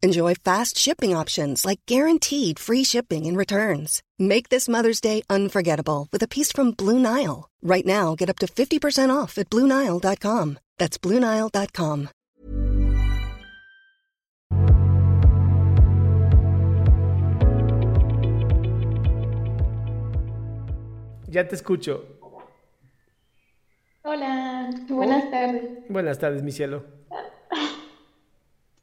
Enjoy fast shipping options like guaranteed free shipping and returns. Make this Mother's Day unforgettable with a piece from Blue Nile. Right now, get up to 50% off at BlueNile.com. That's BlueNile.com. Ya te escucho. Hola, buenas oh, tardes. Buenas tardes, mi cielo.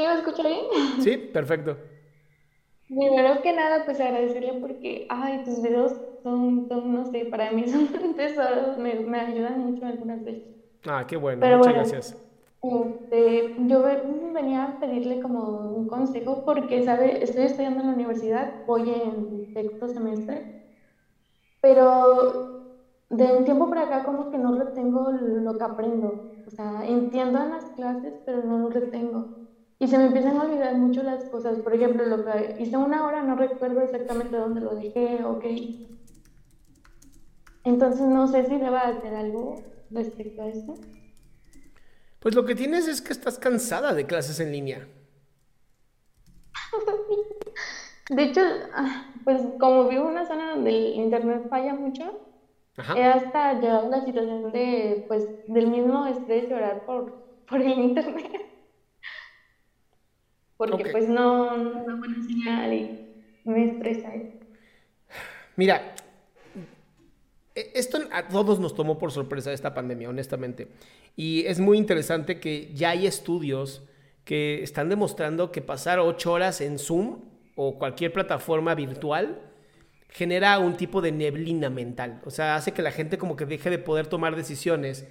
¿Sí me escucha bien? Sí, perfecto. Primero que nada, pues agradecerle porque, ay, tus videos son, son, no sé, para mí son tesoros, me, me ayudan mucho algunas veces. Ah, qué bueno, Pero muchas bueno, gracias. Este, yo ve- venía a pedirle como un consejo porque, ¿sabe? Estoy estudiando en la universidad, voy en sexto semestre, pero de un tiempo para acá como que no retengo lo que aprendo. O sea, entiendo en las clases, pero no lo retengo. Y se me empiezan a olvidar mucho las cosas. Por ejemplo, lo que hice una hora, no recuerdo exactamente dónde lo dejé, ok. Entonces no sé si deba hacer algo respecto a esto. Pues lo que tienes es que estás cansada de clases en línea. De hecho, pues como vivo en una zona donde el internet falla mucho, Ajá. he hasta llegado a la situación de, pues, del mismo estrés de orar por, por el internet. Porque pues no, no es una buena señal y me estresa. Mira, e- esto a todos nos tomó por sorpresa esta pandemia, honestamente. Y es muy interesante que ya hay estudios que están demostrando que pasar ocho horas en Zoom o cualquier plataforma virtual genera un tipo de neblina mental. O sea, hace que la gente como que deje de poder tomar decisiones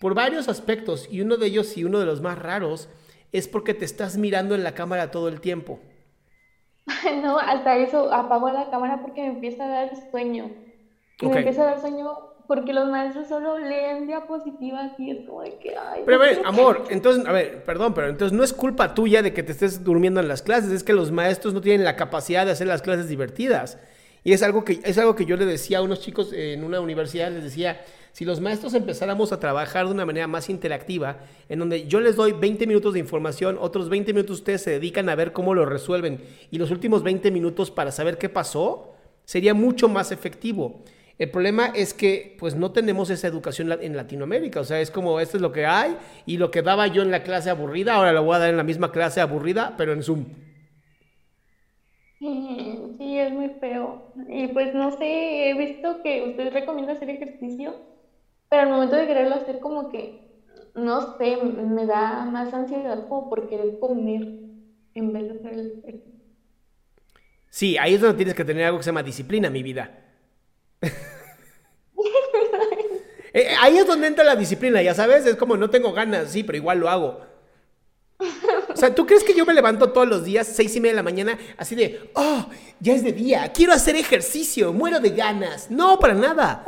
por varios aspectos. Y uno de ellos y uno de los más raros es porque te estás mirando en la cámara todo el tiempo. No, hasta eso apago la cámara porque me empieza a dar sueño. Y Ok. me empieza a dar sueño porque los maestros solo leen diapositivas y es como de que, ay, Pero a ver, amor, entonces, a ver, perdón, pero entonces no es culpa tuya de que te estés durmiendo en las clases, es que los maestros no tienen la capacidad de hacer las clases divertidas. Y es algo que, es algo que yo le decía a unos chicos en una universidad, les decía, si los maestros empezáramos a trabajar de una manera más interactiva, en donde yo les doy 20 minutos de información, otros 20 minutos ustedes se dedican a ver cómo lo resuelven, y los últimos 20 minutos para saber qué pasó, sería mucho más efectivo. El problema es que pues no tenemos esa educación en Latinoamérica, o sea, es como esto es lo que hay y lo que daba yo en la clase aburrida, ahora lo voy a dar en la misma clase aburrida, pero en Zoom. Es muy feo. Y pues no sé, he visto que usted recomienda hacer ejercicio, pero al momento de quererlo hacer como que, no sé, me da más ansiedad como por querer comer en vez de hacer el ejercicio. Sí, ahí es donde tienes que tener algo que se llama disciplina, mi vida. Eh, ahí es donde entra la disciplina, ya sabes, es como no tengo ganas, sí, pero igual lo hago. O sea, ¿tú crees que yo me levanto todos los días, seis y media de la mañana, así de, oh, ya es de día, quiero hacer ejercicio, muero de ganas? No, para nada.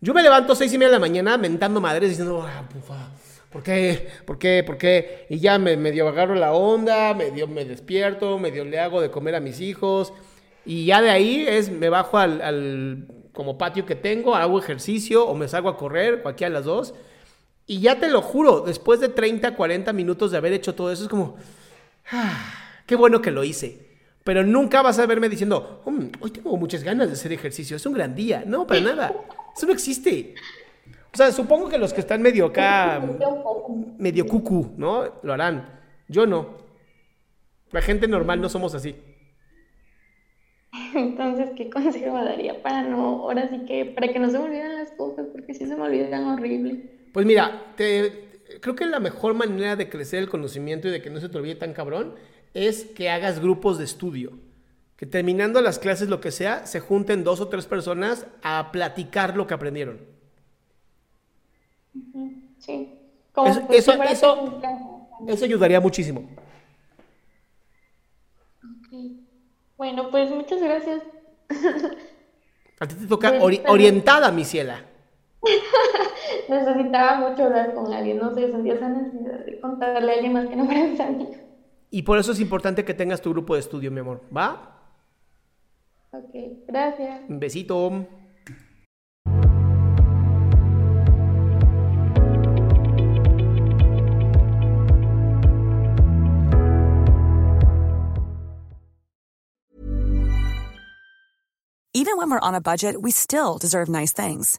Yo me levanto seis y media de la mañana mentando madres diciendo, ah, pufa, ¿por qué? ¿Por qué? ¿Por qué? Y ya me medio agarro la onda, medio me despierto, medio le hago de comer a mis hijos. Y ya de ahí es, me bajo al, al como patio que tengo, hago ejercicio o me salgo a correr, cualquiera de las dos. Y ya te lo juro, después de 30, 40 minutos de haber hecho todo eso, es como, ah, qué bueno que lo hice. Pero nunca vas a verme diciendo, "Mm, hoy tengo muchas ganas de hacer ejercicio, es un gran día. No, para nada. Eso no existe. O sea, supongo que los que están medio acá, medio cucú, ¿no? Lo harán. Yo no. La gente normal no somos así. Entonces, ¿qué consejo me daría para no, ahora sí que, para que no se me olviden las cosas, porque si se me olvidan horrible. Pues mira, te, creo que la mejor manera de crecer el conocimiento y de que no se te olvide tan cabrón es que hagas grupos de estudio. Que terminando las clases, lo que sea, se junten dos o tres personas a platicar lo que aprendieron. Sí. Como Eso- pues, eso- ayudaría muchísimo. Ok. Bueno, pues muchas gracias. A ti te toca ori- orientada, mi ciela. Necesitaba mucho hablar con alguien, no sé, sentía esa necesidad de contarle a alguien más que no fuera mis amigos. Y por eso es importante que tengas tu grupo de estudio, mi amor. ¿Va? Ok, gracias. Un besito. Even when we're on a budget, we still deserve nice things.